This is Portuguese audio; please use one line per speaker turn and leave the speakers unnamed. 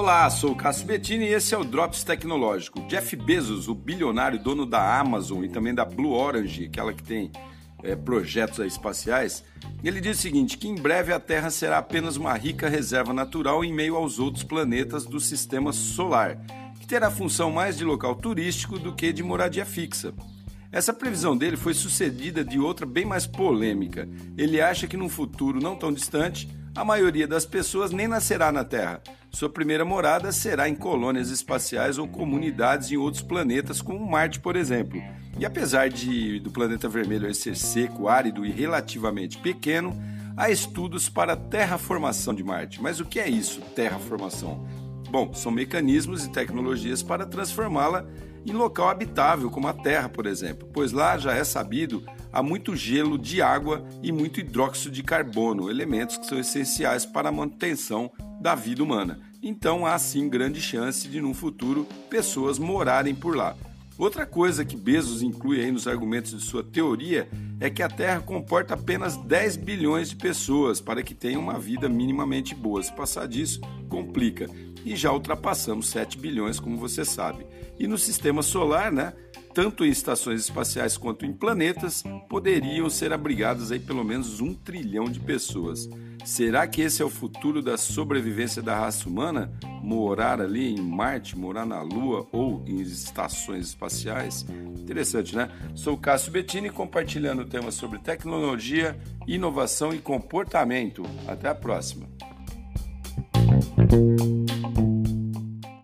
Olá, sou o Cássio Bettini e esse é o Drops Tecnológico. Jeff Bezos, o bilionário dono da Amazon e também da Blue Orange, aquela que tem é, projetos espaciais, ele diz o seguinte: que em breve a Terra será apenas uma rica reserva natural em meio aos outros planetas do sistema solar, que terá função mais de local turístico do que de moradia fixa. Essa previsão dele foi sucedida de outra bem mais polêmica. Ele acha que num futuro não tão distante, a maioria das pessoas nem nascerá na Terra. Sua primeira morada será em colônias espaciais ou comunidades em outros planetas, como Marte, por exemplo. E apesar de do planeta vermelho ser seco, árido e relativamente pequeno, há estudos para a terraformação de Marte. Mas o que é isso, terraformação? Bom, são mecanismos e tecnologias para transformá-la em local habitável, como a Terra, por exemplo, pois lá já é sabido há muito gelo de água e muito hidróxido de carbono, elementos que são essenciais para a manutenção da vida humana. Então há sim grande chance de no futuro pessoas morarem por lá. Outra coisa que Bezos inclui aí nos argumentos de sua teoria é que a Terra comporta apenas 10 bilhões de pessoas para que tenham uma vida minimamente boa. Se passar disso, complica. E já ultrapassamos 7 bilhões, como você sabe. E no sistema solar, né, tanto em estações espaciais quanto em planetas, poderiam ser abrigadas aí pelo menos um trilhão de pessoas. Será que esse é o futuro da sobrevivência da raça humana? Morar ali em Marte, morar na Lua ou em estações espaciais? Interessante, né? Sou Cássio Bettini compartilhando temas sobre tecnologia, inovação e comportamento. Até a próxima.